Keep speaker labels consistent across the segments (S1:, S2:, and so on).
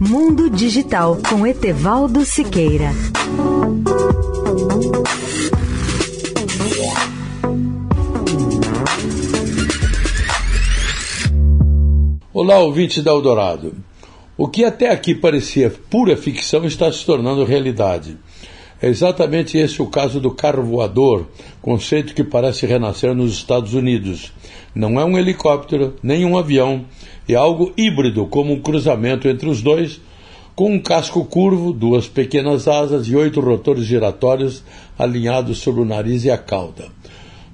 S1: Mundo Digital com Etevaldo Siqueira.
S2: Olá, ouvintes da Eldorado. O que até aqui parecia pura ficção está se tornando realidade. É exatamente esse o caso do carro voador, conceito que parece renascer nos Estados Unidos. Não é um helicóptero, nem um avião, é algo híbrido, como um cruzamento entre os dois, com um casco curvo, duas pequenas asas e oito rotores giratórios alinhados sobre o nariz e a cauda.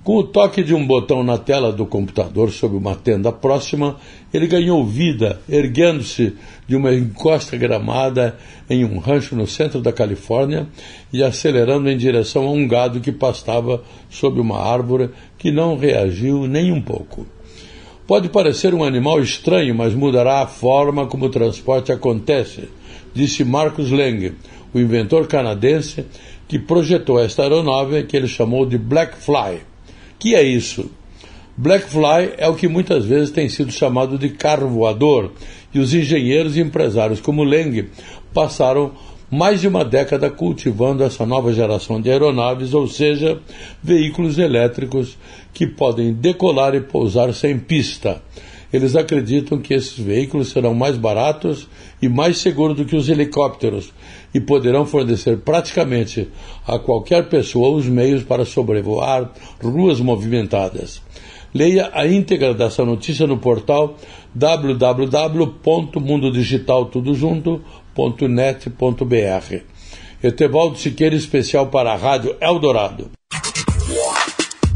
S2: Com o toque de um botão na tela do computador sob uma tenda próxima, ele ganhou vida, erguendo-se de uma encosta gramada em um rancho no centro da Califórnia e acelerando em direção a um gado que pastava sob uma árvore que não reagiu nem um pouco. Pode parecer um animal estranho, mas mudará a forma como o transporte acontece, disse Marcus Lang, o inventor canadense que projetou esta aeronave que ele chamou de Black Fly que é isso? Blackfly é o que muitas vezes tem sido chamado de carro voador, e os engenheiros e empresários como Leng passaram mais de uma década cultivando essa nova geração de aeronaves, ou seja, veículos elétricos que podem decolar e pousar sem pista. Eles acreditam que esses veículos serão mais baratos e mais seguros do que os helicópteros e poderão fornecer praticamente a qualquer pessoa os meios para sobrevoar ruas movimentadas. Leia a íntegra dessa notícia no portal www.mundodigitaltudojunto.net.br. Etevaldo Siqueira, especial para a Rádio Eldorado.